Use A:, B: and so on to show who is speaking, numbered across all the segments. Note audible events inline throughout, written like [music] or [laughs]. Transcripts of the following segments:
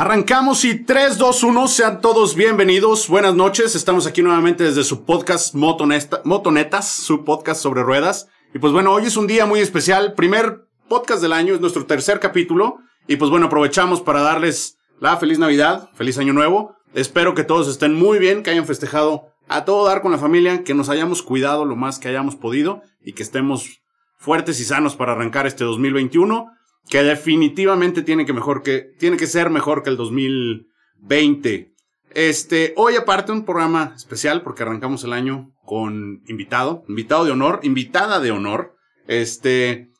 A: Arrancamos y 3, 2, 1, sean todos bienvenidos. Buenas noches, estamos aquí nuevamente desde su podcast Motonesta, Motonetas, su podcast sobre ruedas. Y pues bueno, hoy es un día muy especial, primer podcast del año, es nuestro tercer capítulo. Y pues bueno, aprovechamos para darles la feliz Navidad, feliz Año Nuevo. Espero que todos estén muy bien, que hayan festejado a todo dar con la familia, que nos hayamos cuidado lo más que hayamos podido y que estemos fuertes y sanos para arrancar este 2021 que definitivamente tiene que mejor que tiene que ser mejor que el 2020. Este, hoy aparte un programa especial porque arrancamos el año con invitado, invitado de honor, invitada de honor. Este,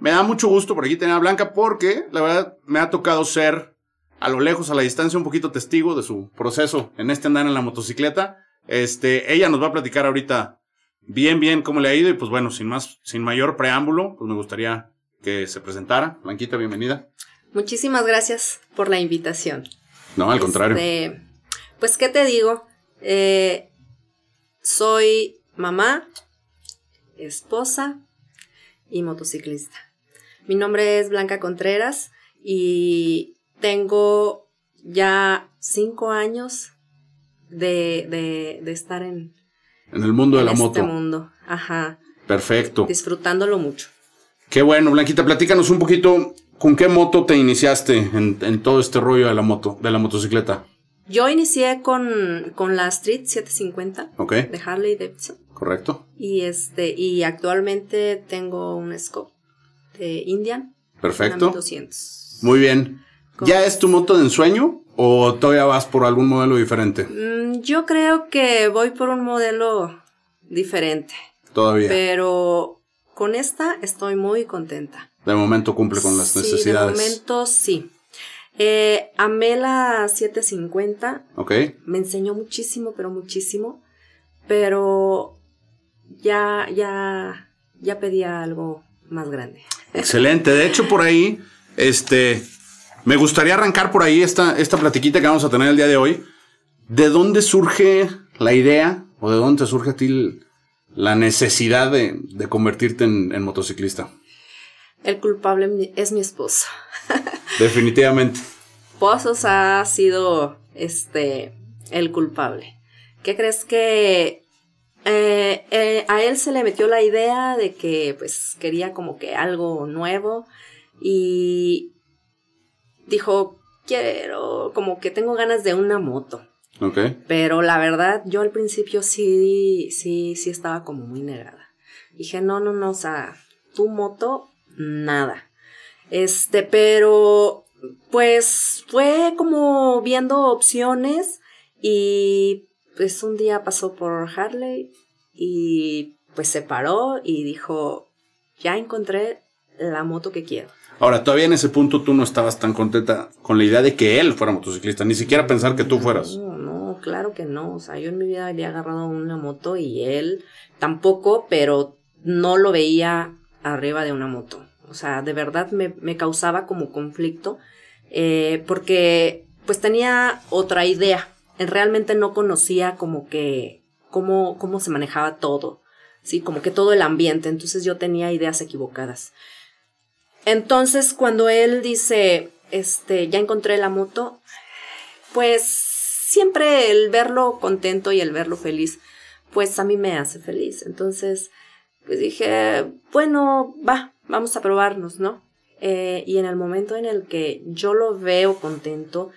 A: me da mucho gusto por aquí tener a Blanca porque la verdad me ha tocado ser a lo lejos, a la distancia, un poquito testigo de su proceso en este andar en la motocicleta. Este, ella nos va a platicar ahorita bien, bien cómo le ha ido y pues bueno, sin más, sin mayor preámbulo, pues me gustaría que se presentara. Blanquita, bienvenida.
B: Muchísimas gracias por la invitación.
A: No, al contrario.
B: Este, pues, ¿qué te digo? Eh, soy mamá, esposa y motociclista. Mi nombre es Blanca Contreras y tengo ya cinco años de, de, estar en,
A: en el mundo de la
B: este
A: moto.
B: mundo, ajá.
A: Perfecto.
B: Disfrutándolo mucho.
A: Qué bueno, Blanquita, platícanos un poquito con qué moto te iniciaste en, todo este rollo de la moto, de la motocicleta.
B: Yo inicié con, con la Street 750 de Harley Davidson.
A: Correcto.
B: Y este, y actualmente tengo un Scope de Indian.
A: Perfecto. 200. Muy bien. ¿Ya es tu moto de ensueño o todavía vas por algún modelo diferente?
B: Mm, yo creo que voy por un modelo diferente.
A: Todavía.
B: Pero con esta estoy muy contenta.
A: De momento cumple con las necesidades.
B: De momento sí. Eh, amé la 750.
A: Ok.
B: Me enseñó muchísimo, pero muchísimo. Pero ya, ya, ya pedía algo más grande.
A: Excelente. De hecho, por ahí, este, me gustaría arrancar por ahí esta, esta platiquita que vamos a tener el día de hoy. ¿De dónde surge la idea o de dónde surge a ti la necesidad de, convertirte en, motociclista?
B: El culpable es mi esposo. [laughs]
A: Definitivamente.
B: Pozos ha sido este el culpable. ¿Qué crees que eh, eh, a él se le metió la idea de que pues quería como que algo nuevo y dijo quiero como que tengo ganas de una moto pero la verdad, yo al principio sí, sí, sí estaba como muy negada. Dije, no, no, no, o sea, tu moto, nada. Este, pero pues fue como viendo opciones y pues un día pasó por Harley y pues se paró y dijo, ya encontré la moto que quiero.
A: Ahora, todavía en ese punto tú no estabas tan contenta con la idea de que él fuera motociclista, ni siquiera pensar que tú fueras.
B: No, no, claro que no. O sea, yo en mi vida había agarrado una moto y él tampoco, pero no lo veía arriba de una moto. O sea, de verdad me, me causaba como conflicto eh, porque pues tenía otra idea. Realmente no conocía como que cómo, cómo se manejaba todo. Sí, como que todo el ambiente. Entonces yo tenía ideas equivocadas. Entonces, cuando él dice, este, ya encontré la moto, pues siempre el verlo contento y el verlo feliz, pues a mí me hace feliz. Entonces, pues dije, bueno, va, vamos a probarnos, ¿no? Eh, y en el momento en el que yo lo veo contento,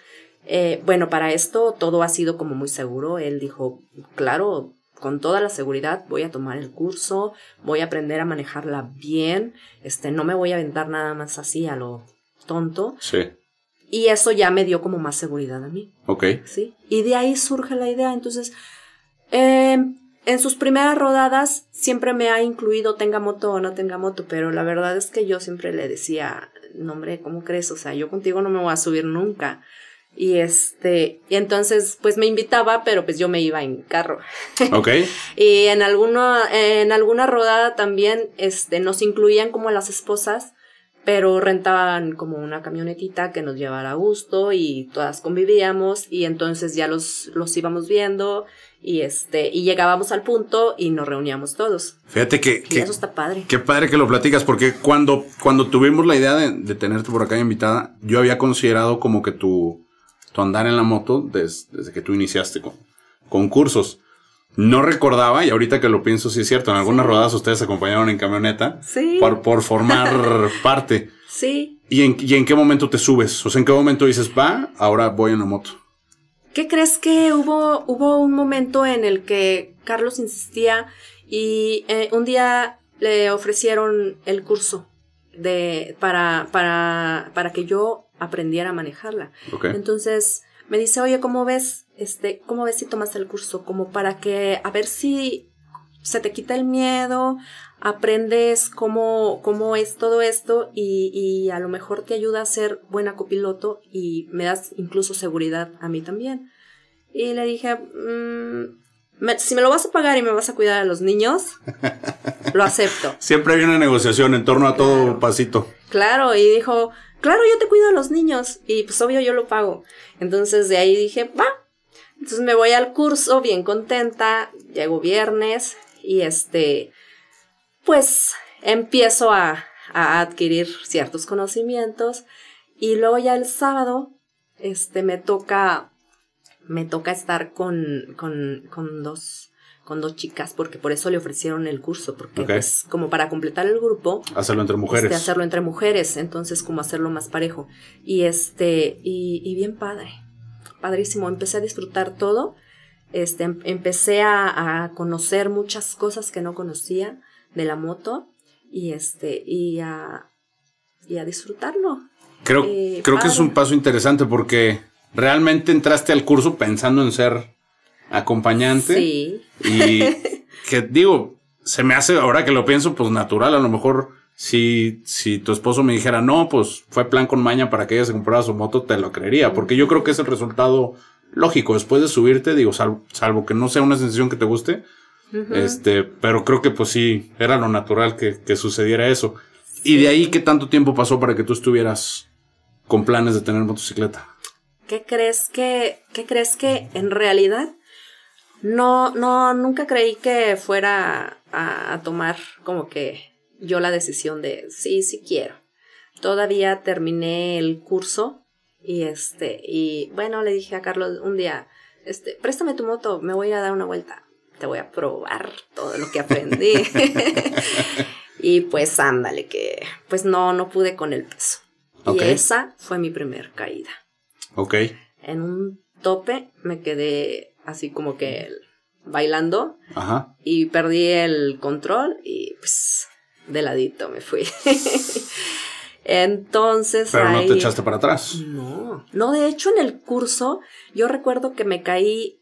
B: eh, bueno, para esto todo ha sido como muy seguro. Él dijo, claro, con toda la seguridad voy a tomar el curso, voy a aprender a manejarla bien, este, no me voy a aventar nada más así a lo tonto.
A: Sí.
B: Y eso ya me dio como más seguridad a mí.
A: Ok.
B: Sí. Y de ahí surge la idea. Entonces, em, en sus primeras rodadas siempre me ha incluido tenga moto o no tenga moto, pero la verdad es que yo siempre le decía, no hombre, ¿cómo crees? O sea, yo contigo no me voy a subir nunca. Y este, y entonces pues me invitaba, pero pues yo me iba en carro. [laughs]
A: Ok.
B: y en alguna, en alguna rodada también, este, nos incluían como las esposas, pero rentaban como una camionetita que nos llevara a gusto y todas convivíamos y entonces ya los, los íbamos viendo y este, y llegábamos al punto y nos reuníamos todos.
A: Fíjate que,
B: y eso está padre.
A: Qué padre que lo platicas, porque cuando, cuando tuvimos la idea de, de tenerte por acá invitada, yo había considerado como que tu, tu andar en la moto desde que tú iniciaste con, con cursos. No recordaba, y ahorita que lo pienso, sí es cierto, en algunas rodadas ustedes acompañaron en camioneta
B: Sí.
A: por, por formar [laughs] parte.
B: Sí.
A: ¿Y en, ¿Y en qué momento te subes? O sea, ¿en qué momento dices, va, ahora voy en la moto?
B: ¿Qué crees que hubo, hubo un momento en el que Carlos insistía y eh, un día le ofrecieron el curso de, para, para, para que yo aprendiera a manejarla? Entonces me dice, oye, ¿cómo ves? Este, ¿cómo ves si tomas el curso? Como para que, a ver si se te quita el miedo, aprendes cómo, cómo es todo esto y, y a lo mejor te ayuda a ser buena copiloto y me das incluso seguridad a mí también. Y le dije, "Mm, me- si me lo vas a pagar y me vas a cuidar a los niños, lo acepto. [laughs]
A: Siempre hay una negociación en torno a todo
B: Claro.
A: pasito.
B: Claro, y dijo, claro, yo te cuido a los niños y pues obvio yo lo pago. Entonces de ahí dije, va. Entonces me voy al curso bien contenta, llego viernes y este, pues empiezo a, a adquirir ciertos conocimientos y luego ya el sábado, este, me toca, me toca estar con, con, con dos, con dos chicas porque por eso le ofrecieron el curso, porque
A: Ok.
B: pues como para completar el grupo,
A: Hacerlo entre mujeres.
B: este, hacerlo entre mujeres, entonces como hacerlo más parejo. Y este, y, y bien padre, padrísimo, empecé a disfrutar todo, este, em- empecé a, a conocer muchas cosas que no conocía de la moto y este, y a, y a disfrutarlo.
A: Creo,
B: Eh,
A: creo que es un paso interesante porque realmente entraste al curso pensando en ser acompañante.
B: Sí,
A: Y que digo, se me hace, ahora que lo pienso, pues natural. A lo mejor si, si tu esposo me dijera, no, pues fue plan con maña para que ella se comprara su moto, te lo creería. Porque yo creo que es el resultado lógico. Después de subirte, digo, sal- salvo que no sea una sensación que te guste, este, pero creo que pues sí, era lo natural que, que sucediera eso. Y de ahí, ¿qué tanto tiempo pasó para que tú estuvieras con planes de tener motocicleta?
B: ¿Qué crees que, qué crees que en realidad no, no, nunca creí que fuera a, a tomar como que yo la decisión de sí, sí quiero. Todavía terminé el curso y este, y bueno, le dije a Carlos un día, este, préstame tu moto, me voy a ir a dar una vuelta. Te voy a probar todo lo que aprendí. [laughs] y pues ándale, que pues no, no pude con el peso.
A: Ok.
B: Y esa fue mi primer caída
A: Ok.
B: en un tope me quedé así como que bailando
A: Ajá.
B: y perdí el control y pues de ladito me fui. [laughs] Entonces
A: Pero no te echaste para atrás.
B: No, no, de hecho en el curso yo recuerdo que me caí,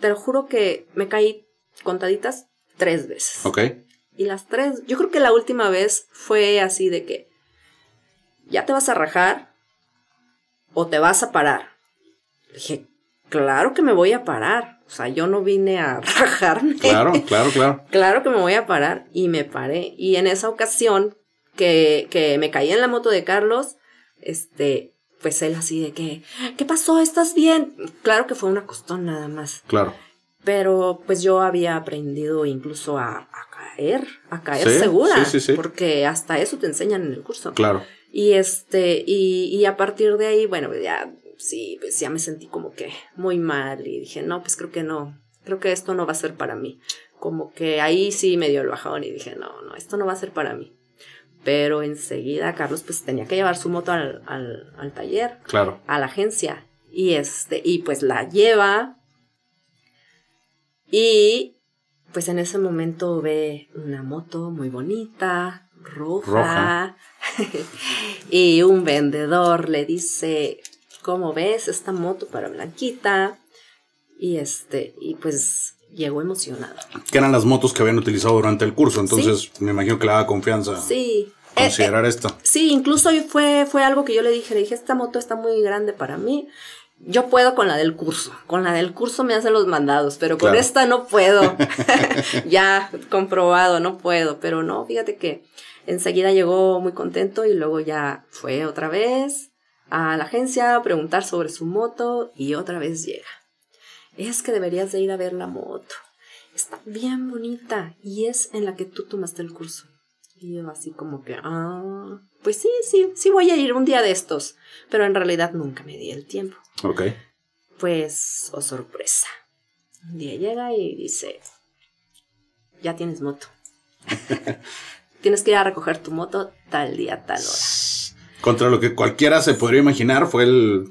B: te lo juro que me caí contaditas tres veces.
A: Ok.
B: Y las tres, yo creo que la última vez fue así de que ya te vas a rajar o te vas a parar. Dije, claro que me voy a parar. O sea, yo no vine a [laughs] rajarme.
A: Claro, claro, claro. [laughs]
B: Claro que me voy a parar y me paré. Y en esa ocasión que, que me caí en la moto de Carlos, este, pues él así de que, ¿qué pasó? ¿Estás bien? Claro que fue una costón nada más.
A: Claro.
B: Pero pues yo había aprendido incluso a, a caer, a caer
A: Sí,
B: segura.
A: sí, sí, sí.
B: Porque hasta eso te enseñan en el curso.
A: Claro.
B: Y este, y, y a partir de ahí, bueno, ya, sí, pues ya me sentí como que muy mal y dije, no, pues creo que no, creo que esto no va a ser para mí. Como que ahí sí me dio el bajón y dije, no, no, esto no va a ser para mí. Pero enseguida Carlos pues tenía que llevar su moto al, al, al taller,
A: Claro.
B: a la agencia. Y este, y pues la lleva. Y pues en ese momento ve una moto muy bonita, roja.
A: Roja. [laughs]
B: y un vendedor le dice, ¿cómo ves esta moto para Blanquita? Y este, y pues llegó emocionado.
A: Que eran las motos que habían utilizado durante el curso. Entonces, me imagino que le daba confianza
B: Sí. Eh, eh,
A: considerar esta.
B: Sí, incluso fue, fue algo que yo le dije, le dije, esta moto está muy grande para mí. Yo puedo con la del curso. Con la del curso me hacen los mandados, pero con
A: Claro.
B: esta no puedo. [laughs] [laughs] ya comprobado, no puedo. Pero no, fíjate que enseguida llegó muy contento y luego ya fue otra vez a la agencia a preguntar sobre su moto y otra vez llega. Es que deberías de ir a ver la moto. Está bien bonita y es en la que tú tomaste el curso. Y yo así como que, ah, pues sí, sí, sí voy a ir un día de estos. Pero en realidad nunca me di el tiempo.
A: Ok.
B: Pues, oh sorpresa. Un día llega y dice, ya tienes moto. [laughs] tienes que ir a recoger tu moto tal día, tal hora.
A: Contra lo que cualquiera se podría imaginar, fue el,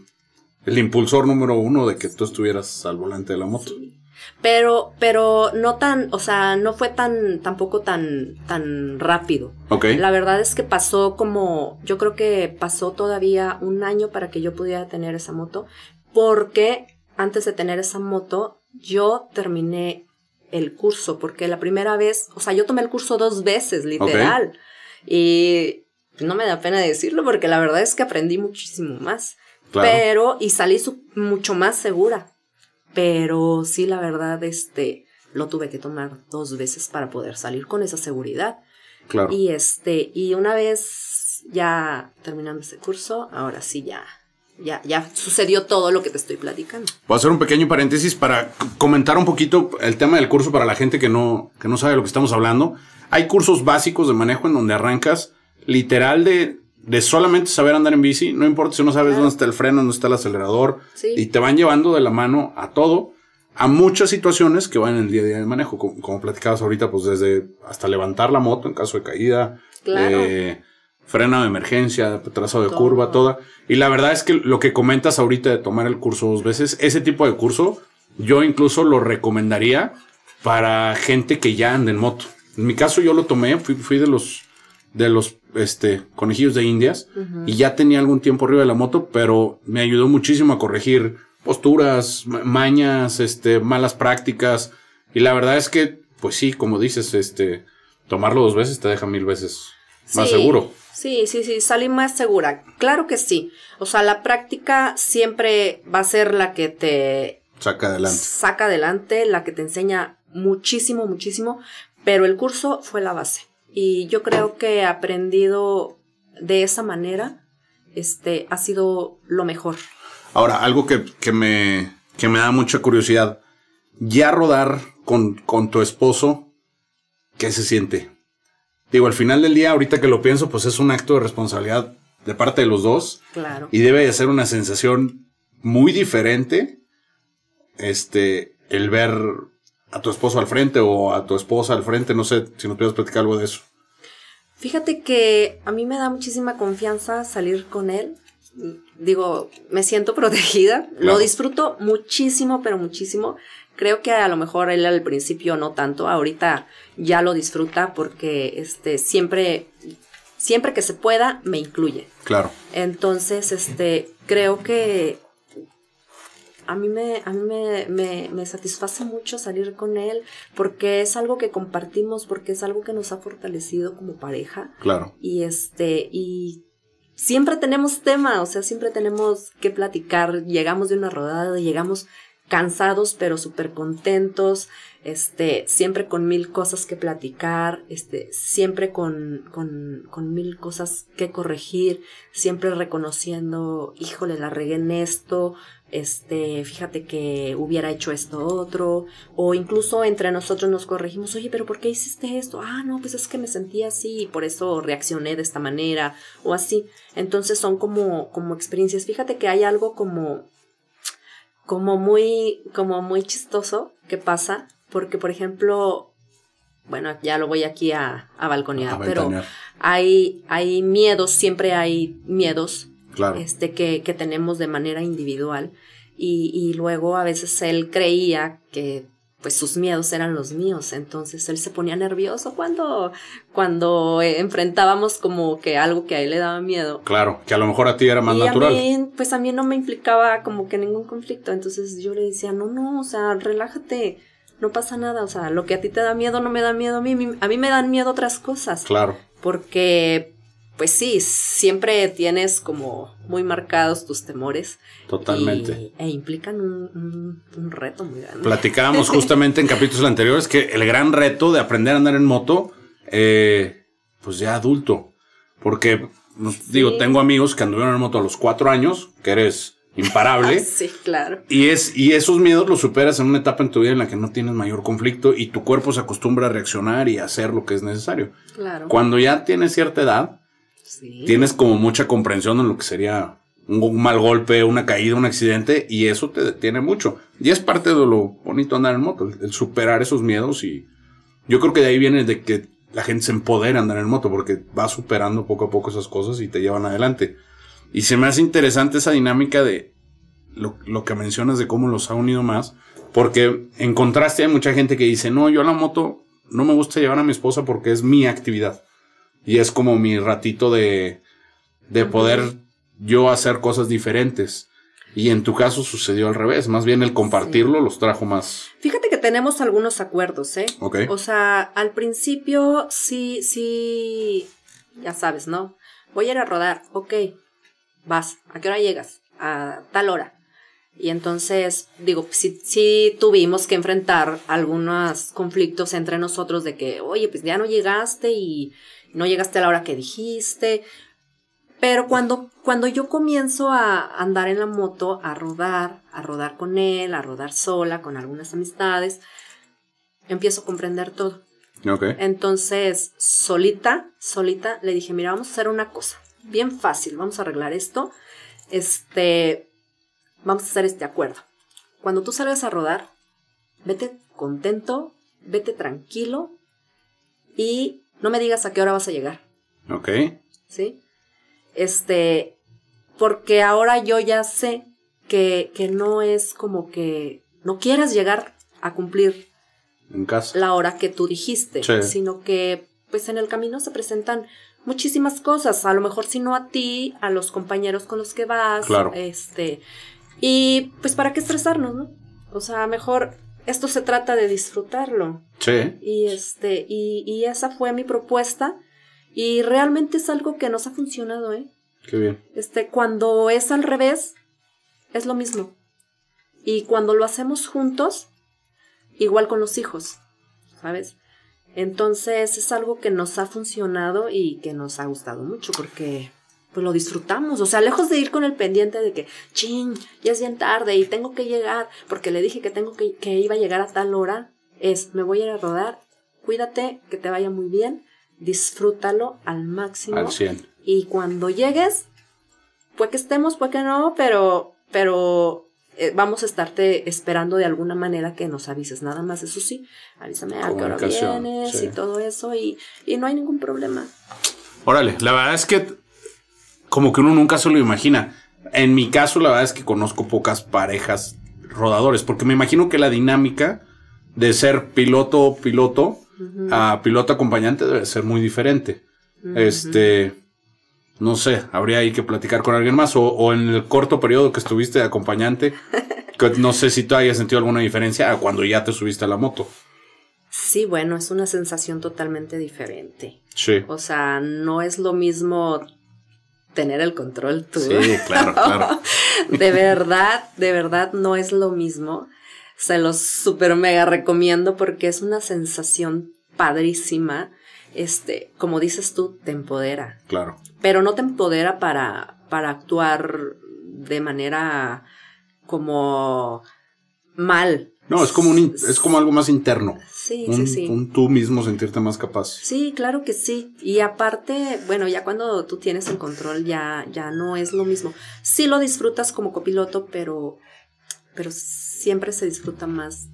A: el impulsor número uno de que tú estuvieras al volante de la moto.
B: Sí. Pero, pero no tan, o sea, no fue tan, tampoco tan, tan rápido.
A: Ok.
B: La verdad es que pasó como, yo creo que pasó todavía un año para que yo pudiera tener esa moto, porque antes de tener esa moto, yo terminé el curso, porque la primera vez, o sea, yo tomé el curso dos veces, literal. Y no me da pena decirlo, porque la verdad es que aprendí muchísimo más.
A: Claro.
B: Pero, y salí mucho más segura. Pero sí, la verdad, este, lo tuve que tomar dos veces para poder salir con esa seguridad.
A: Claro.
B: Y este, y una vez ya terminando ese curso, ahora sí ya, ya, ya sucedió todo lo que te estoy platicando.
A: Voy a hacer un pequeño paréntesis para comentar un poquito el tema del curso para la gente que no, que no sabe de lo que estamos hablando. Hay cursos básicos de manejo en donde arrancas literal de, de solamente saber andar en bici. No importa si no sabes
B: Claro.
A: dónde está el freno, dónde está el acelerador.
B: Sí.
A: Y te van llevando de la mano a todo, a muchas situaciones que van en el día a día de manejo. Como, como platicabas ahorita, pues desde hasta levantar la moto en caso de caída.
B: Claro.
A: eh, freno de emergencia, trazado de
B: Todo.
A: curva, toda. Y la verdad es que lo que comentas ahorita de tomar el curso dos veces, ese tipo de curso, yo incluso lo recomendaría para gente que ya anda en moto. En mi caso yo lo tomé, fui, fui de los de los este conejillos de indias y ya tenía algún tiempo arriba de la moto, pero me ayudó muchísimo a corregir posturas, ma- mañas, este malas prácticas y la verdad es que pues sí, como dices, este tomarlo dos veces te deja mil veces más
B: Sí,
A: seguro.
B: Sí, sí, sí, salí más segura. Claro que sí. O sea, la práctica siempre va a ser la que te
A: Saca adelante.
B: saca adelante, la que te enseña muchísimo, muchísimo, pero el curso fue la base. Y yo creo que he aprendido de esa manera, este, ha sido lo mejor.
A: Ahora, algo que, que me, que me da mucha curiosidad. Ya rodar con, con tu esposo, ¿qué se siente? Digo, al final del día, ahorita que lo pienso, pues es un acto de responsabilidad de parte de los dos
B: Claro.
A: y debe de ser una sensación muy diferente este el ver a tu esposo al frente o a tu esposa al frente, no sé si nos puedes platicar algo de eso.
B: Fíjate que a mí me da muchísima confianza salir con él. Digo, me siento [laughs] protegida.
A: Claro.
B: Lo disfruto muchísimo, pero muchísimo. Creo que a lo mejor él al principio no tanto. Ahorita ya lo disfruta porque este siempre, siempre que se pueda, me incluye.
A: Claro,
B: Entonces, este, creo que a mí me, a mí me, me, me satisface mucho salir con él porque es algo que compartimos, porque es algo que nos ha fortalecido como pareja.
A: claro.
B: Y este, y siempre tenemos tema, o sea, siempre tenemos que platicar. Llegamos de una rodada, llegamos cansados, pero súper contentos, este, siempre con mil cosas que platicar, este, siempre con, con, con mil cosas que corregir, siempre reconociendo, híjole, la regué en esto, este, fíjate que hubiera hecho esto otro, o incluso entre nosotros nos corregimos, oye, pero ¿por qué hiciste esto? Ah, no, pues es que me sentí así y por eso reaccioné de esta manera, o así. Entonces son como, como experiencias. Fíjate que hay algo como, como muy, como muy chistoso que pasa, porque por ejemplo, bueno, ya lo voy aquí a, a balconear,
A: A
B: pero hay, hay miedos, siempre hay miedos
A: Claro.
B: este, que, que tenemos de manera individual. Y, y luego a veces él creía que pues sus miedos eran los míos, entonces él se ponía nervioso cuando, cuando eh, enfrentábamos como que algo que a él le daba miedo.
A: Claro, que a lo mejor a ti era más
B: y
A: natural.
B: a mí, pues a mí no me implicaba como que ningún conflicto, entonces yo le decía, no, no, o sea, relájate, no pasa nada, o sea, lo que a ti te da miedo no me da miedo a mí, a mí me dan miedo otras cosas
A: Claro.
B: porque pues sí, siempre tienes como muy marcados tus temores.
A: Totalmente.
B: Y, e implican un, un- un reto muy grande.
A: Platicábamos [laughs] justamente en capítulos anteriores que el gran reto de aprender a andar en moto, eh, pues ya adulto. Porque, pues, digo, tengo amigos que anduvieron en moto a los cuatro años, que eres imparable.
B: Ah, [laughs] sí, claro.
A: Y, es, y esos miedos los superas en una etapa en tu vida en la que no tienes mayor conflicto y tu cuerpo se acostumbra a reaccionar y a hacer lo que es necesario.
B: Claro.
A: Cuando ya tienes cierta edad, Tienes como mucha comprensión en lo que sería un mal golpe, una caída, un accidente, y eso te detiene mucho. Y es parte de lo bonito andar en moto, el, superar esos miedos y yo creo que de ahí viene de que la gente se empodera andar en moto porque va superando poco a poco esas cosas y te llevan adelante. Y se me hace interesante esa dinámica de lo, lo que mencionas de cómo los ha unido más, porque en contraste hay mucha gente que dice, no, yo a la moto no me gusta llevar a mi esposa porque es mi actividad. Y es como mi ratito de, de poder yo hacer cosas diferentes. Y en tu caso sucedió al revés, más bien el compartirlo los trajo más.
B: Fíjate que tenemos algunos acuerdos, ¿eh?
A: Ok.
B: O sea, al principio sí, sí, ya sabes, ¿no? Voy a ir a rodar, ok, vas, ¿a qué hora llegas? A tal hora. Y entonces, digo, sí, sí tuvimos que enfrentar algunos conflictos entre nosotros de que, oye, pues ya no llegaste y no llegaste a la hora que dijiste, pero cuando, cuando yo comienzo a andar en la moto, a rodar, a rodar con él, a rodar sola, con algunas amistades, empiezo a comprender todo.
A: Okay.
B: Entonces, solita, solita, le dije, mira, vamos a hacer una cosa, bien fácil, vamos a arreglar esto. Este, vamos a hacer este acuerdo. Cuando tú salgas a rodar, vete contento, vete tranquilo y no me digas a qué hora vas a llegar.
A: Ok.
B: ¿Sí? Este, porque ahora yo ya sé que, que no es como que no quieras llegar a cumplir
A: en casa.
B: la hora que tú dijiste, sino que pues en el camino se presentan muchísimas cosas, a lo mejor si no a ti, a los compañeros con los que vas,
A: claro.
B: este, y pues para qué estresarnos, ¿no? O sea, mejor esto se trata de disfrutarlo.
A: Sí.
B: Y este, y, y esa fue mi propuesta y realmente es algo que nos ha funcionado, ¿eh?
A: Qué bien.
B: Este, cuando es al revés, es lo mismo. Y cuando lo hacemos juntos, igual con los hijos, ¿sabes? Entonces es algo que nos ha funcionado y que nos ha gustado mucho porque pues lo disfrutamos. O sea, lejos de ir con el pendiente de que, ching, ya es bien tarde y tengo que llegar porque le dije que tengo que, que iba a llegar a tal hora, es, me voy a ir a rodar, cuídate, que te vaya muy bien disfrútalo al máximo.
A: Al 100.
B: Y cuando llegues, puede que estemos, puede que no, pero, pero eh, vamos a estarte esperando de alguna manera que nos avises. Nada más, eso sí, avísame a qué hora vienes y todo eso y, y no hay ningún problema.
A: Órale, la verdad es que como que uno nunca se lo imagina. En mi caso, la verdad es que conozco pocas parejas rodadores, porque me imagino que la dinámica de ser piloto piloto a piloto acompañante debe ser muy diferente. Este, no sé, habría ahí que platicar con alguien más o, en el corto periodo que estuviste de acompañante, [laughs] que no sé si tú hayas sentido alguna diferencia a cuando ya te subiste a la moto.
B: Sí, bueno, es una sensación totalmente diferente.
A: Sí.
B: O sea, no es lo mismo tener el control tú.
A: Sí, claro, [laughs] claro.
B: de verdad, de verdad no es lo mismo. Se los super mega recomiendo porque es una sensación padrísima. Este, como dices tú, te empodera.
A: Claro.
B: Pero no te empodera para, para actuar de manera como mal.
A: No, es como un, es como algo más interno.
B: Sí, sí, sí.
A: Un tú mismo sentirte más capaz.
B: Sí, claro que sí. Y aparte, bueno, ya cuando tú tienes el control ya, ya no es lo mismo. Sí lo disfrutas como copiloto, pero, pero siempre se disfruta más.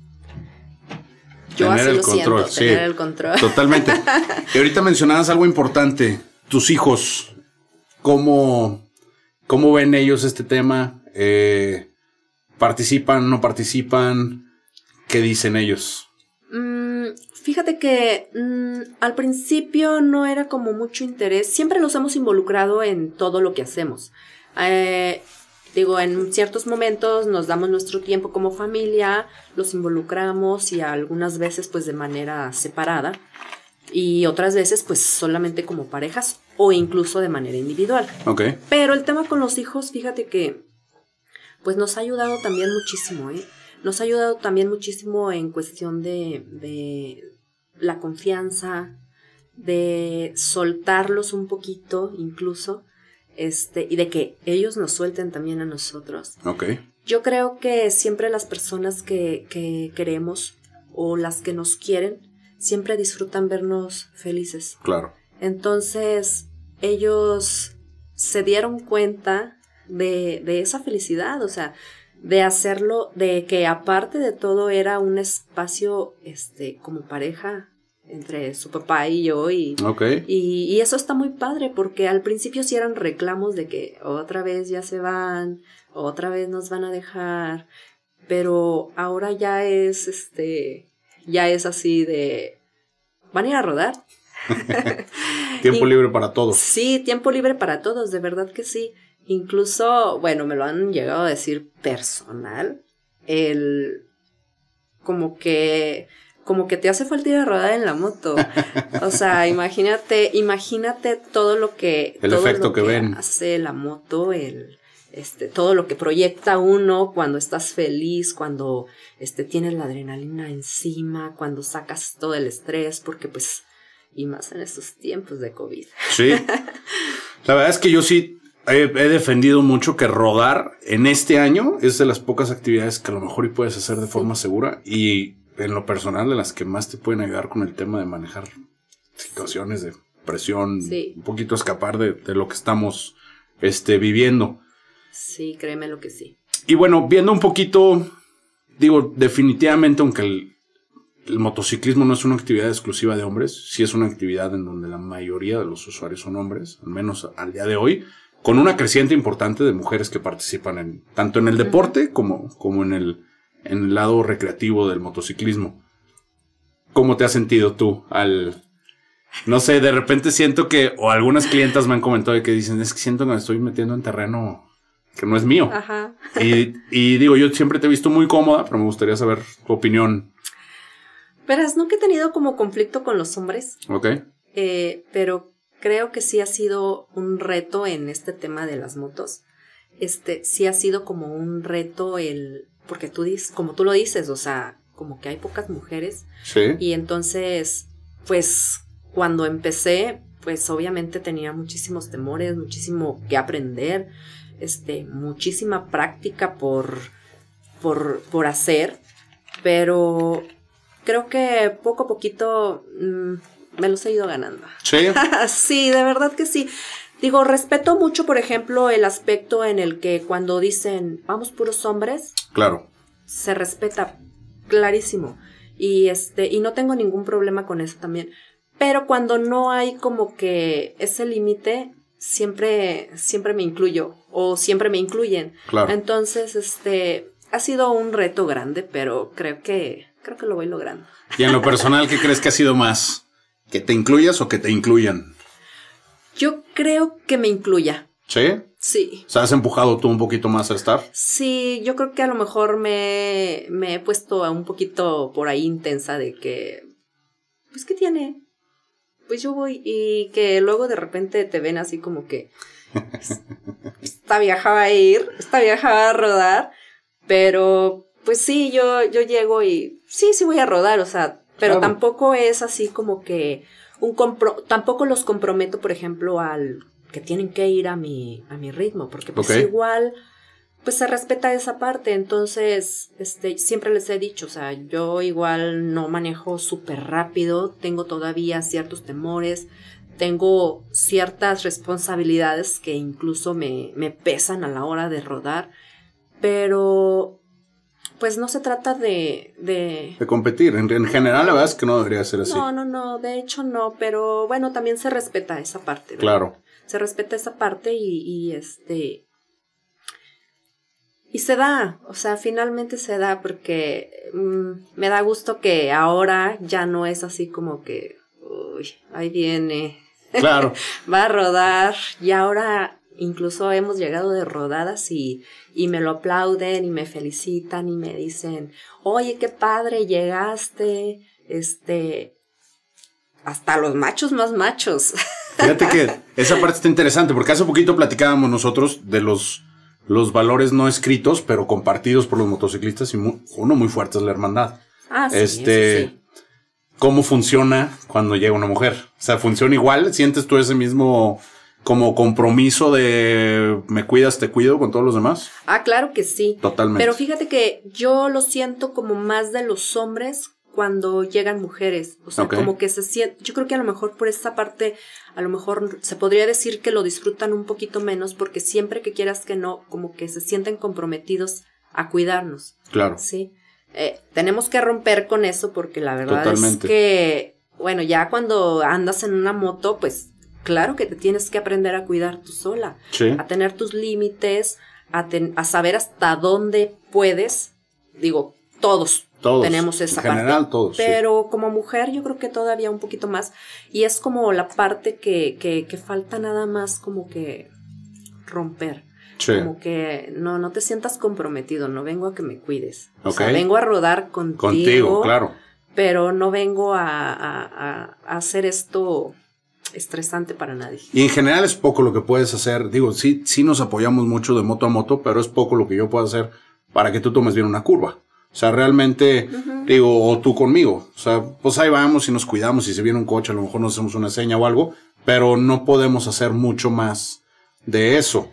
B: Yo
A: tener el control, sí,
B: tener el control.
A: Totalmente. [laughs] y ahorita mencionabas algo importante. Tus hijos, ¿cómo, cómo ven ellos este tema? Eh, ¿Participan, no participan? ¿Qué dicen ellos?
B: Fíjate que mm, al principio no era como mucho interés. Siempre los hemos involucrado en todo lo que hacemos. Eh, Digo, en ciertos momentos nos damos nuestro tiempo como familia, los involucramos y algunas veces pues de manera separada y otras veces pues solamente como parejas o incluso de manera individual.
A: Ok.
B: Pero el tema con los hijos, fíjate que pues nos ha ayudado también muchísimo, ¿eh? Nos ha ayudado también muchísimo en cuestión de, de la confianza, de soltarlos un poquito incluso este, y de que ellos nos suelten también a nosotros.
A: Ok.
B: Yo creo que siempre las personas que, que queremos o las que nos quieren siempre disfrutan vernos felices.
A: Claro.
B: Entonces, ellos se dieron cuenta de, de esa felicidad, o sea, de hacerlo, de que aparte de todo era un espacio, este, como pareja entre su papá y yo y,
A: Ok.
B: y, y eso está muy padre porque al principio sí eran reclamos de que otra vez ya se van, otra vez nos van a dejar, pero ahora ya es este, ya es así de, van a ir a rodar. [laughs]
A: Tiempo [laughs]
B: Y-
A: libre para todos.
B: Sí, tiempo libre para todos, de verdad que sí. Incluso, bueno, me lo han llegado a decir personal, el como que como que te hace falta ir a rodar en la moto. O sea, [laughs] imagínate, imagínate todo lo que
A: El
B: todo
A: efecto
B: lo
A: que ven.
B: hace la moto, el este todo lo que proyecta uno cuando estás feliz, cuando este tienes la adrenalina encima, cuando sacas todo el estrés, porque pues y más en estos tiempos de COVID.
A: Sí. La verdad es que yo sí he, he defendido mucho que rodar en este año es de las pocas actividades que a lo mejor y puedes hacer de forma segura y en lo personal de las que más te pueden ayudar con el tema de manejar situaciones de presión,
B: Sí.
A: un poquito escapar de, de lo que estamos este, viviendo.
B: Sí, créeme lo que sí.
A: Y bueno, viendo un poquito, digo, definitivamente, aunque el, el motociclismo no es una actividad exclusiva de hombres, sí es una actividad en donde la mayoría de los usuarios son hombres, al menos al día de hoy, con una creciente importante de mujeres que participan en tanto en el deporte como, como en el, en el lado recreativo del motociclismo. ¿Cómo te has sentido tú al... No sé, de repente siento que, o algunas clientas me han comentado de que dicen, es que siento que me estoy metiendo en terreno que no es mío.
B: Ajá.
A: Y, y digo, yo siempre te he visto muy cómoda, pero me gustaría saber tu opinión.
B: Verás, nunca he tenido como conflicto con los hombres,
A: ¿Ok?
B: eh, pero creo que sí ha sido un reto en este tema de las motos. Este, sí ha sido como un reto el, porque tú dices, como tú lo dices, o sea, como que hay pocas mujeres
A: Sí.
B: y entonces, pues, cuando empecé, pues obviamente tenía muchísimos temores, muchísimo que aprender, este, muchísima práctica por, por, por hacer, pero creo que poco a poquito mm, me los he ido ganando.
A: Sí. [laughs]
B: sí, de verdad que sí. Digo, respeto mucho, por ejemplo, el aspecto en el que cuando dicen vamos puros hombres,
A: Claro.
B: se respeta clarísimo. Y este, y no tengo ningún problema con eso también. Pero cuando no hay como que ese límite, siempre, siempre me incluyo. O siempre me incluyen.
A: Claro.
B: Entonces, este, ha sido un reto grande, pero creo que, creo que lo voy logrando.
A: Y en lo personal, ¿qué crees que ha sido más? ¿Que te incluyas o que te incluyan?
B: Yo creo que me incluya.
A: Sí.
B: Sí.
A: O sea, has empujado tú un poquito más a estar.
B: Sí, yo creo que a lo mejor me, me he puesto a un poquito por ahí intensa de que, pues, ¿qué tiene? Pues yo voy y que luego de repente te ven así como que [laughs] esta vieja va a ir, esta vieja va a rodar, pero pues sí, yo, yo llego y sí, sí voy a rodar, o sea, pero
A: Claro.
B: tampoco es así como que un compro tampoco los comprometo, por ejemplo, al que tienen que ir a mi, a mi ritmo, porque pues igual pues se respeta esa parte, entonces, este, siempre les he dicho, o sea, yo igual no manejo súper rápido, tengo todavía ciertos temores, tengo ciertas responsabilidades que incluso me, me pesan a la hora de rodar, pero pues no se trata de, de,
A: De competir. En, en general, la verdad es que no debería ser así.
B: no, no, no, de hecho no, pero bueno, también se respeta esa parte. ¿verdad?
A: Claro.
B: Se respeta esa parte y, y este. Y se da, o sea, finalmente se da porque mm, me da gusto que ahora ya no es así como que, uy, ahí viene,
A: Claro. [laughs]
B: va a rodar y ahora incluso hemos llegado de rodadas y, y me lo aplauden y me felicitan y me dicen, oye, qué padre, llegaste, este, hasta los machos más machos. [laughs]
A: Fíjate que esa parte está interesante porque hace poquito platicábamos nosotros de los, los valores no escritos, pero compartidos por los motociclistas y uno muy fuerte es la hermandad.
B: Ah, sí,
A: este,
B: eso sí.
A: ¿cómo funciona cuando llega una mujer? O sea, ¿funciona igual? ¿Sientes tú ese mismo como compromiso de me cuidas, te cuido con todos los demás?
B: Ah, claro que sí.
A: Totalmente.
B: Pero fíjate que yo lo siento como más de los hombres cuando llegan mujeres. O sea, como que se siente, yo creo que a lo mejor por esta parte, a lo mejor se podría decir que lo disfrutan un poquito menos porque siempre que quieras que no, como que se sienten comprometidos a cuidarnos.
A: Claro.
B: Sí. Eh, tenemos que romper con eso porque la verdad es que, bueno, ya cuando andas en una moto, pues claro que te tienes que aprender a cuidar tú sola, a tener tus límites, a, a saber hasta dónde puedes. Digo, todos, todos, tenemos esa
A: en general, Todos,
B: Pero como mujer yo creo que todavía un poquito más. Y es como la parte que, que, que falta nada más como que romper. Como que no, no te sientas comprometido, no vengo a que me cuides. O sea, vengo a rodar contigo. Contigo, claro. Pero no vengo a, a, a hacer esto estresante para nadie.
A: Y en general es poco lo que puedes hacer. Digo, sí, sí nos apoyamos mucho de moto a moto, pero es poco lo que yo puedo hacer para que tú tomes bien una curva. O sea, realmente, digo, o tú conmigo. O sea, pues ahí vamos y nos cuidamos. Si se viene un coche, a lo mejor nos hacemos una seña o algo, pero no podemos hacer mucho más de eso.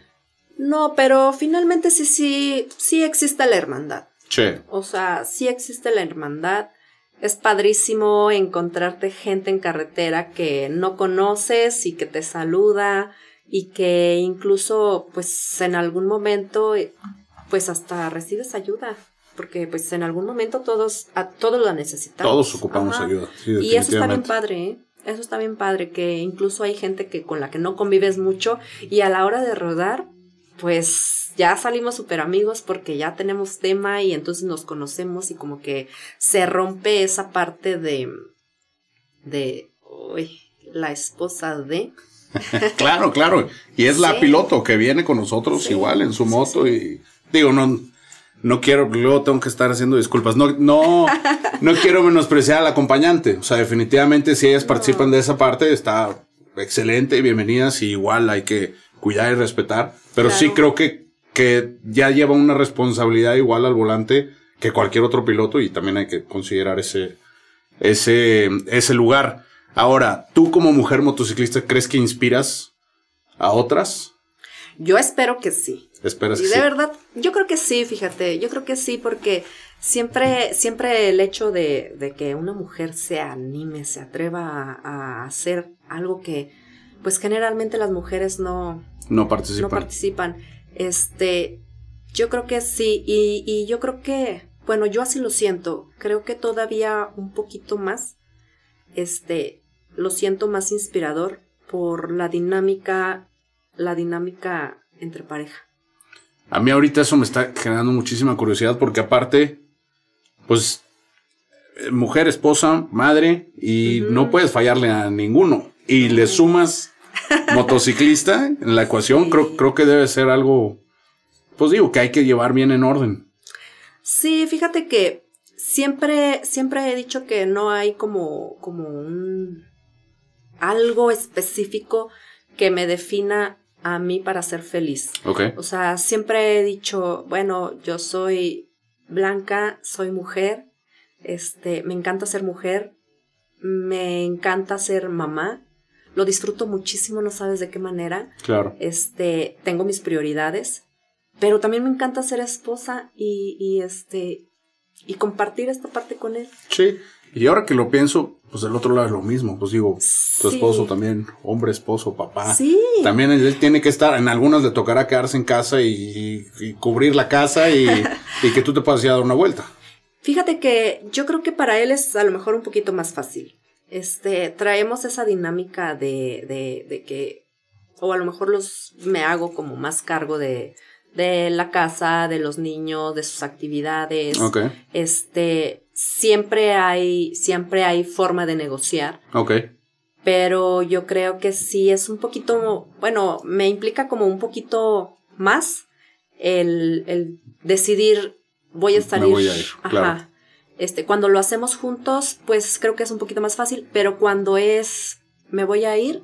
B: No, pero finalmente sí, sí, sí existe la hermandad.
A: Sí.
B: O sea, sí existe la hermandad. Es padrísimo encontrarte gente en carretera que no conoces y que te saluda y que incluso, pues, en algún momento, pues, hasta recibes ayuda porque pues en algún momento todos, a todos la necesitamos.
A: Todos ocupamos ayuda.
B: y eso está bien padre, ¿eh? Eso está bien padre, que incluso hay gente que con la que no convives mucho y a la hora de rodar, pues ya salimos súper amigos porque ya tenemos tema y entonces nos conocemos y como que se rompe esa parte de, de, uy, la esposa de... [laughs]
A: claro, claro. Y es la piloto que viene con nosotros igual en su moto y digo, no, no quiero, luego tengo que estar haciendo disculpas. No, no, [laughs] no quiero menospreciar al acompañante. O sea, definitivamente si ellas participan de esa parte, está excelente, bienvenidas, y igual hay que cuidar y respetar. Pero sí creo que, que ya lleva una responsabilidad igual al volante que cualquier otro piloto y también hay que considerar ese, ese, ese lugar. Ahora, tú como mujer motociclista, ¿crees que inspiras a otras?
B: Yo espero que sí.
A: Esperas
B: y de verdad, yo creo que sí, fíjate, yo creo que sí, porque siempre, siempre el hecho de, de que una mujer se anime, se atreva a, hacer algo que, pues generalmente las mujeres no,
A: no participan. No
B: participan. Este, yo creo que sí, y, y yo creo que, bueno, yo así lo siento, creo que todavía un poquito más, este, lo siento más inspirador por la dinámica la dinámica entre pareja.
A: A mí ahorita eso me está generando muchísima curiosidad porque aparte, pues, eh, mujer, esposa, madre, y no puedes fallarle a ninguno. Y le sumas motociclista en la ecuación, creo, creo que debe ser algo, pues digo, que hay que llevar bien en orden.
B: Sí, fíjate que siempre, siempre he dicho que no hay como, como un algo específico que me defina a mí para ser feliz. O sea, siempre he dicho, bueno, yo soy blanca, soy mujer, este, me encanta ser mujer, me encanta ser mamá, lo disfruto muchísimo, no sabes de qué manera.
A: Claro.
B: Este, tengo mis prioridades, pero también me encanta ser esposa y, y este, y compartir esta parte con él.
A: Sí. Y ahora que lo pienso, pues del otro lado es lo mismo. Pues digo, tu esposo también, hombre, esposo, papá.
B: Sí.
A: También él tiene que estar, en algunas le tocará quedarse en casa y, cubrir la casa [laughs] y, que tú te puedas ir a dar una vuelta.
B: Fíjate que yo creo que para él es a lo mejor un poquito más fácil. Este, traemos esa dinámica de, de, de que, o a lo mejor los me hago como más cargo de, de la casa, de los niños, de sus actividades. Este, siempre hay, siempre hay forma de negociar.
A: Ok.
B: Pero yo creo que sí es un poquito, bueno, me implica como un poquito más el, el decidir, voy a estar
A: Voy a ir, Ajá.
B: Este, cuando lo hacemos juntos, pues creo que es un poquito más fácil, pero cuando es, me voy a ir,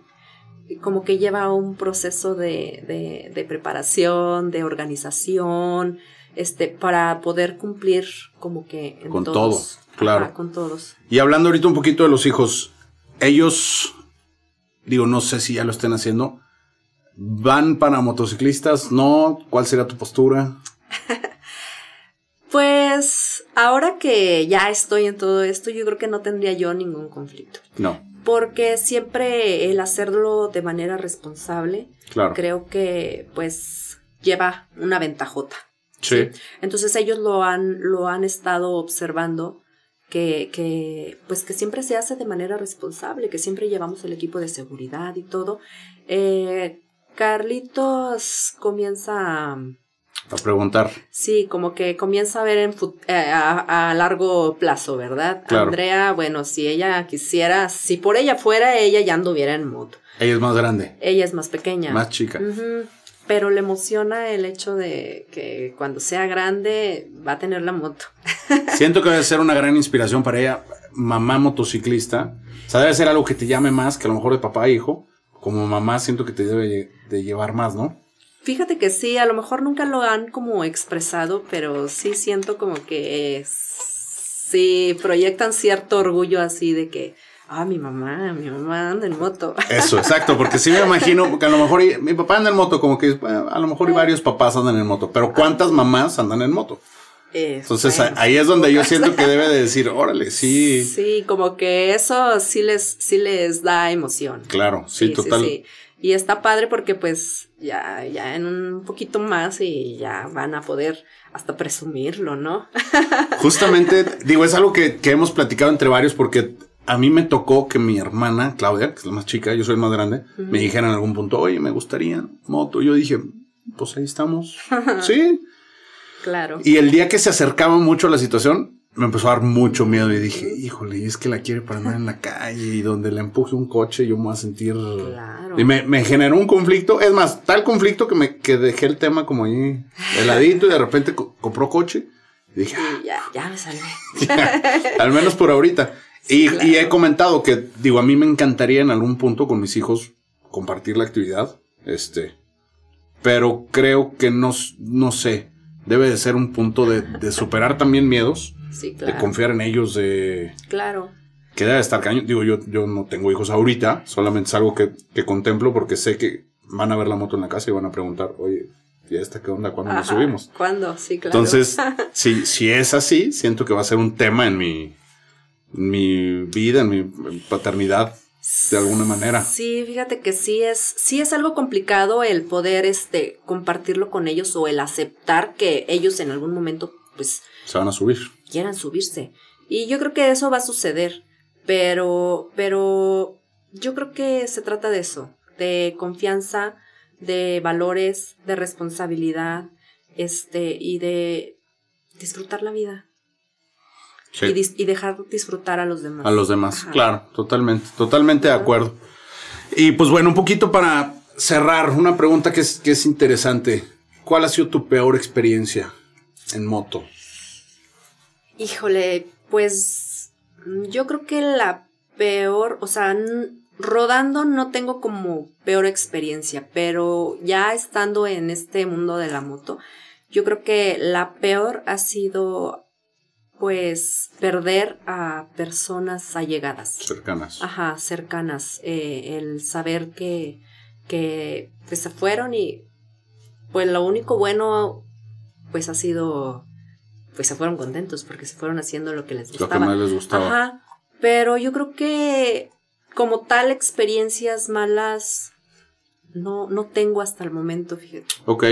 B: como que lleva un proceso de, de, de preparación, de organización, este, para poder cumplir como que
A: con todos, claro.
B: con todos.
A: Y hablando ahorita un poquito de los hijos, ellos, digo, no sé si ya lo estén haciendo, ¿van para motociclistas? ¿No? ¿Cuál será tu postura? [laughs]
B: pues ahora que ya estoy en todo esto, yo creo que no tendría yo ningún conflicto.
A: No.
B: Porque siempre el hacerlo de manera responsable,
A: Claro.
B: creo que pues lleva una ventajota.
A: Sí.
B: Entonces ellos lo han, lo han estado observando que, que, pues que siempre se hace de manera responsable, que siempre llevamos el equipo de seguridad y todo. Eh, Carlitos comienza a,
A: preguntar.
B: Sí, como que comienza a ver en eh, a, a largo plazo, ¿verdad?
A: Claro.
B: Andrea, bueno, si ella quisiera, si por ella fuera, ella ya anduviera en moto.
A: Ella es más grande,
B: Ella es más pequeña.
A: más chica.
B: Pero le emociona el hecho de que cuando sea grande va a tener la moto. [laughs]
A: Siento que debe ser una gran inspiración para ella, mamá motociclista. O sea, debe ser algo que te llame más que a lo mejor de papá a hijo. Como mamá siento que te debe de llevar más, ¿no?
B: Fíjate que sí, a lo mejor nunca lo han como expresado, pero sí siento como que es- sí proyectan cierto orgullo así de que, ah, mi mamá, mi mamá anda en moto. [laughs]
A: Eso, exacto, porque sí me imagino que a lo mejor mi papá anda en moto, como que bueno, a lo mejor y varios papás andan en moto, pero ¿cuántas mamás andan en moto?
B: Eh,
A: Entonces
B: bueno.
A: ahí es donde yo siento que debe de decir, órale, sí,
B: Sí, como que eso sí les, sí les da emoción.
A: claro, sí, total.
B: Y está padre porque pues ya, ya en un poquito más y ya van a poder hasta presumirlo, ¿no? [laughs]
A: Justamente, digo, es algo que, que hemos platicado entre varios porque a mí me tocó que mi hermana, Claudia, que es la más chica, yo soy el más grande, me dijera en algún punto, oye, me gustaría moto. Yo dije, pues ahí estamos. [laughs] sí.
B: Claro.
A: Y el día que se acercaba mucho a la situación, me empezó a dar mucho miedo y dije, híjole, y es que la quiere para andar en la calle y donde le empuje un coche yo me voy a sentir...
B: Claro.
A: Y me, me generó un conflicto, es más, tal conflicto que me que dejé el tema como ahí heladito y de repente co- compró coche. Y dije, "Ah,
B: Y ya, ya me salvé. [laughs]
A: ya, al menos por ahorita. Y,
B: claro.
A: y he comentado que, digo, a mí me encantaría en algún punto con mis hijos compartir la actividad, este, pero creo que no, no sé, debe de ser un punto de, de superar también miedos,
B: Sí,
A: de confiar en ellos, de
B: Claro.
A: que debe estar caño. Digo, yo, yo no tengo hijos ahorita, solamente es algo que, que contemplo porque sé que van a ver la moto en la casa y van a preguntar, oye, ¿y esta qué onda? ¿Cuándo nos subimos?
B: ¿Cuándo? Sí, claro.
A: Entonces, [laughs] si, si es así, siento que va a ser un tema en mi, en mi vida, en mi paternidad, de alguna manera.
B: Sí, fíjate que sí es, sí es algo complicado el poder este compartirlo con ellos o el aceptar que ellos en algún momento pues
A: Se van a subir.
B: Quieran subirse. Y yo creo que eso va a suceder, pero pero yo creo que se trata de eso, de confianza, de valores, de responsabilidad, este y de disfrutar la vida
A: Sí.
B: y, dis- y dejar disfrutar a los demás.
A: A los demás,
B: Ajá.
A: claro, totalmente, totalmente de acuerdo. Y pues bueno, un poquito para cerrar, una pregunta que es, que es interesante. ¿Cuál ha sido tu peor experiencia en moto?
B: Híjole, pues yo creo que la peor, o sea, rodando no tengo como peor experiencia, pero ya estando en este mundo de la moto, yo creo que la peor ha sido pues perder a personas allegadas.
A: Cercanas.
B: Ajá, cercanas. eh, el saber que, que pues, se fueron y pues lo único bueno pues ha sido pues se fueron contentos porque se fueron haciendo lo que les
A: Lo que
B: gustaba.
A: más les gustaba.
B: Ajá, pero yo creo que como tal experiencias malas no, no tengo hasta el momento, fíjate.
A: Ok.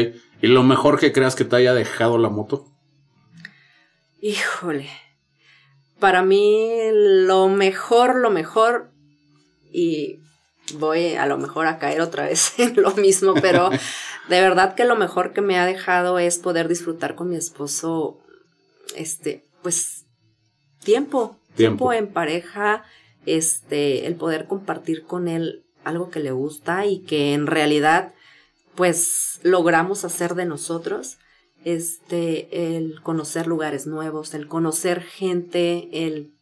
A: ¿Y lo mejor que creas que te haya dejado la moto?
B: Híjole. Para mí lo mejor, lo mejor, y voy a lo mejor a caer otra vez [laughs] en lo mismo, pero [laughs] de verdad que lo mejor que me ha dejado es poder disfrutar con mi esposo, este, pues, tiempo,
A: Tiempo.
B: tiempo en pareja, este, el poder compartir con él algo que le gusta y que en realidad, pues, logramos hacer de nosotros este, el conocer lugares nuevos, el conocer gente, el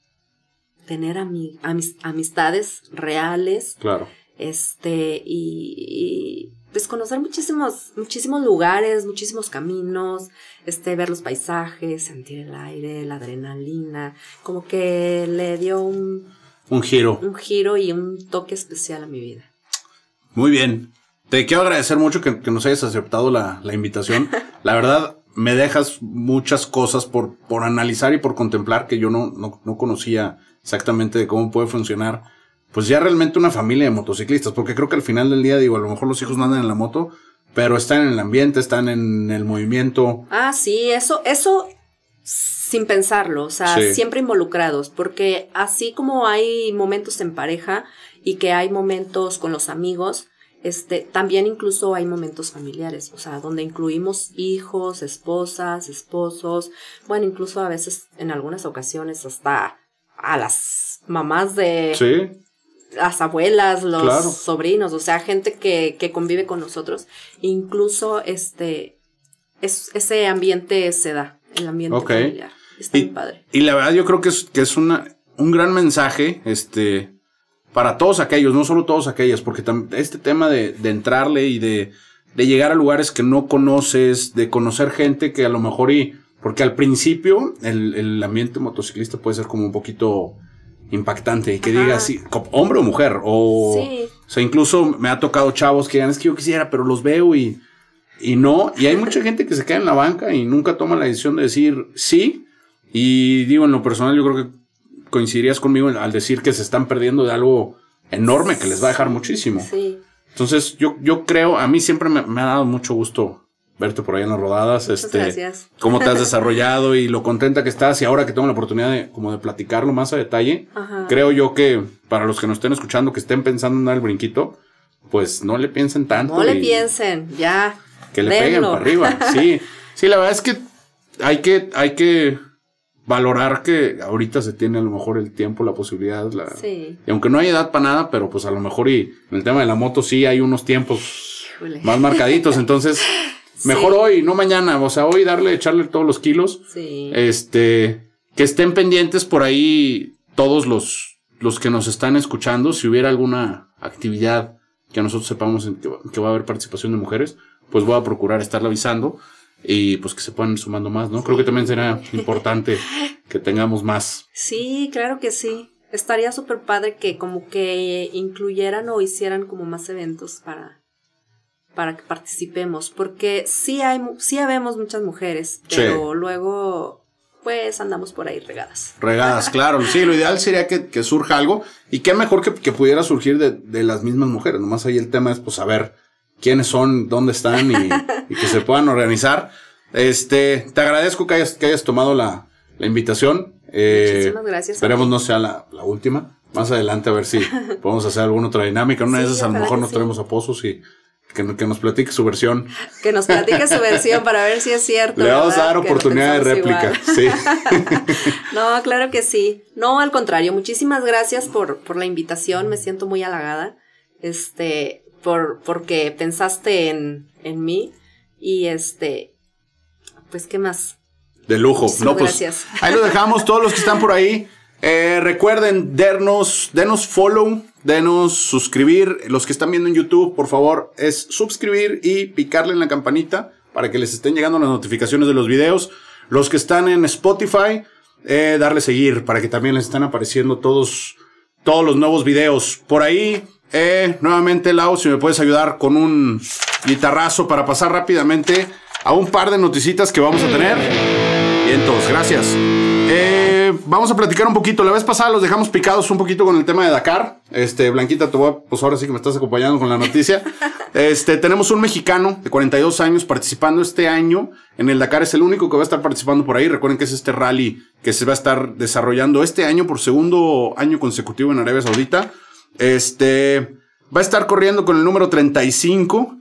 B: tener ami- amis- amistades reales,
A: Claro.
B: este, y, y, pues conocer muchísimos, muchísimos lugares, muchísimos caminos, este, ver los paisajes, sentir el aire, la adrenalina, como que le dio un,
A: Un giro.
B: un giro y un toque especial a mi vida.
A: Muy bien. Te quiero agradecer mucho que, que nos hayas aceptado la, la invitación. [laughs] La verdad, me dejas muchas cosas por, por analizar y por contemplar que yo no, no, no conocía exactamente de cómo puede funcionar. Pues ya realmente una familia de motociclistas, porque creo que al final del día, digo, a lo mejor los hijos no andan en la moto, pero están en el ambiente, están en el movimiento.
B: Ah, sí, eso, eso sin pensarlo, o sea,
A: Sí.
B: siempre involucrados, porque así como hay momentos en pareja y que hay momentos con los amigos, este, también incluso hay momentos familiares, o sea, donde incluimos hijos, esposas, esposos, bueno, incluso a veces en algunas ocasiones hasta a las mamás de
A: Sí,
B: las abuelas, los
A: Claro.
B: sobrinos, o sea, gente que, que convive con nosotros. Incluso este es, ese ambiente se da, el ambiente familiar. Está
A: Y,
B: muy padre.
A: y la verdad yo creo que es, que es una, un gran mensaje, este, para todos aquellos, no solo todos aquellos, porque este tema de, de entrarle y de, de llegar a lugares que no conoces, de conocer gente que a lo mejor y, porque al principio el, el ambiente motociclista puede ser como un poquito impactante y que
B: Ajá.
A: diga si hombre o mujer o
B: Sí.
A: o sea incluso me ha tocado chavos que digan es que yo quisiera pero los veo y y no y hay mucha gente que se queda en la banca y nunca toma la decisión de decir sí y digo en lo personal yo creo que coincidirías conmigo al decir que se están perdiendo de algo enorme que les va a dejar muchísimo
B: Sí.
A: entonces yo yo creo a mí siempre me, me ha dado mucho gusto verte por ahí en las rodadas
B: Muchas
A: este
B: gracias.
A: cómo te has [laughs] desarrollado y lo contenta que estás y ahora que tengo la oportunidad de como de platicarlo más a detalle,
B: Ajá.
A: creo yo que para los que nos estén escuchando que estén pensando en dar el brinquito, pues no le piensen tanto.
B: No le piensen, ya.
A: Que le peguen para arriba. [laughs] Sí, sí, la verdad es que hay que, hay que valorar que ahorita se tiene a lo mejor el tiempo, la posibilidad, la,
B: Sí.
A: y aunque no hay edad para nada, pero pues a lo mejor y en el tema de la moto sí hay unos tiempos más marcaditos, [laughs] entonces mejor
B: Sí.
A: hoy, no mañana, o sea, hoy darle, echarle todos los kilos
B: Sí.
A: este, que estén pendientes por ahí todos los, los que nos están escuchando. Si hubiera alguna actividad que nosotros sepamos en que, va- que va a haber participación de mujeres, pues voy a procurar estarle avisando y pues que se puedan ir sumando más, ¿no? Creo que también será importante [laughs] que tengamos más.
B: Sí, claro que sí. Estaría súper padre que como que incluyeran o hicieran como más eventos para, para que participemos. Porque sí hay, sí habemos muchas mujeres,
A: Sí.
B: pero luego pues andamos por ahí regadas.
A: Regadas, [laughs] claro. Sí, lo ideal sería que, que surja algo. Y qué mejor que, que pudiera surgir de, de las mismas mujeres. Nomás ahí el tema es pues saber quiénes son, dónde están y, y que se puedan organizar. Este, te agradezco que hayas, que hayas tomado la, la invitación. Eh,
B: Muchísimas gracias
A: Esperemos no sea la, la última. Más adelante a ver si podemos hacer alguna otra dinámica. Una de esas a lo mejor nos
B: sí.
A: traemos a Pozos y que, que nos platique su versión.
B: Que nos platique su versión para ver si es cierto.
A: Le vamos a dar oportunidad de réplica. Sí. [laughs]
B: No, claro que sí. No, al contrario, muchísimas gracias por, por la invitación. Me siento muy halagada. Este, por, porque pensaste en, en mí. Y este, pues, ¿qué más?
A: De lujo.
B: Muchísimas
A: No, pues,
B: gracias.
A: ahí lo dejamos, todos los que están por ahí. Eh, recuerden, denos, denos follow, denos suscribir. Los que están viendo en YouTube, por favor, es suscribir y picarle en la campanita para que les estén llegando las notificaciones de los videos. Los que están en Spotify, eh, darle seguir para que también les estén apareciendo todos, todos los nuevos videos. Por ahí, eh, nuevamente, Lau, si me puedes ayudar con un guitarrazo para pasar rápidamente a un par de noticitas que vamos a tener. Bien, todos, gracias. Eh, vamos a platicar un poquito. La vez pasada los dejamos picados un poquito con el tema de Dakar. Este, Blanquita, te voy a- pues ahora sí que me estás acompañando con la noticia. [laughs] Este, tenemos un mexicano de 42 años participando este año en el Dakar. Es el único que va a estar participando por ahí. Recuerden que es este rally que se va a estar desarrollando este año por segundo año consecutivo en Arabia Saudita. Este, va a estar corriendo con el número 35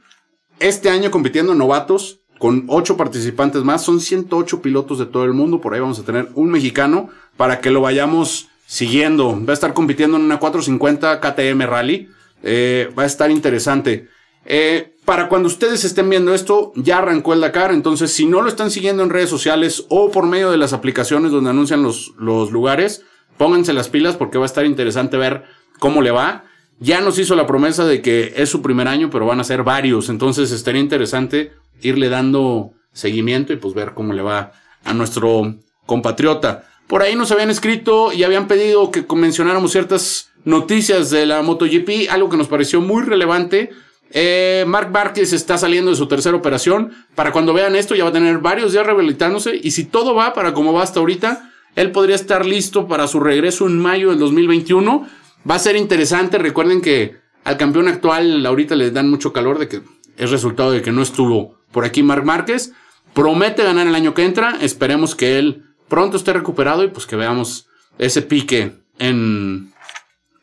A: este año compitiendo en novatos con ocho participantes más. Son 108 pilotos de todo el mundo. Por ahí vamos a tener un mexicano para que lo vayamos siguiendo. Va a estar compitiendo en una 450 KTM Rally. Eh, va a estar interesante. Eh, para cuando ustedes estén viendo esto, ya arrancó el Dakar. Entonces, si no lo están siguiendo en redes sociales o por medio de las aplicaciones donde anuncian los, los lugares, pónganse las pilas porque va a estar interesante ver cómo le va. Ya nos hizo la promesa de que es su primer año, pero van a ser varios. Entonces estaría interesante irle dando seguimiento y pues ver cómo le va a nuestro compatriota. Por ahí nos habían escrito y habían pedido que mencionáramos ciertas noticias de la MotoGP, algo que nos pareció muy relevante Eh, Mark Márquez está saliendo de su tercera operación. Para cuando vean esto, ya va a tener varios días rehabilitándose. Y si todo va para como va hasta ahorita, él podría estar listo para su regreso en mayo del 2021. Va a ser interesante. Recuerden que al campeón actual ahorita le dan mucho calor de que es resultado de que no estuvo por aquí Marc Márquez. Promete ganar el año que entra. Esperemos que él pronto esté recuperado y pues que veamos ese pique en,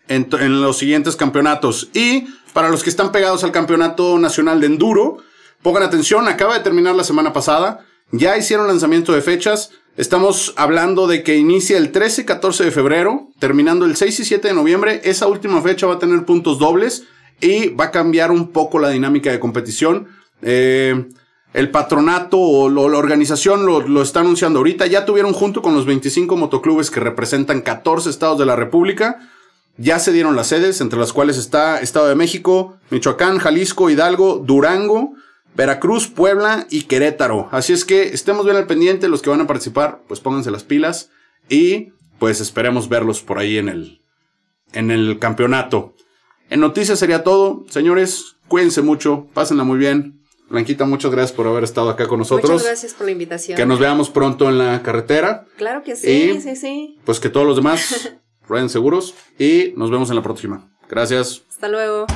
A: en, en los siguientes campeonatos. Y para los que están pegados al campeonato nacional de enduro, pongan atención, acaba de terminar la semana pasada. Ya hicieron lanzamiento de fechas. Estamos hablando de que inicia el 13 y 14 de febrero, terminando el 6 y 7 de noviembre. Esa última fecha va a tener puntos dobles y va a cambiar un poco la dinámica de competición. Eh, el patronato o la organización lo, lo, está anunciando ahorita. Ya tuvieron junto con los 25 motoclubes que representan 14 estados de la República. Ya se dieron las sedes, entre las cuales está Estado de México, Michoacán, Jalisco, Hidalgo, Durango, Veracruz, Puebla y Querétaro. Así es que estemos bien al pendiente, los que van a participar, pues pónganse las pilas y pues esperemos verlos por ahí en el, en el campeonato. En noticias sería todo. Señores, cuídense mucho, pásenla muy bien. Blanquita, muchas gracias por haber estado acá con nosotros.
B: Muchas gracias por la invitación.
A: Que nos veamos pronto en la carretera.
B: Claro que sí,
A: Y,
B: sí, sí.
A: Pues que todos los demás [laughs] rueden seguros y nos vemos en la próxima. Gracias.
B: Hasta luego.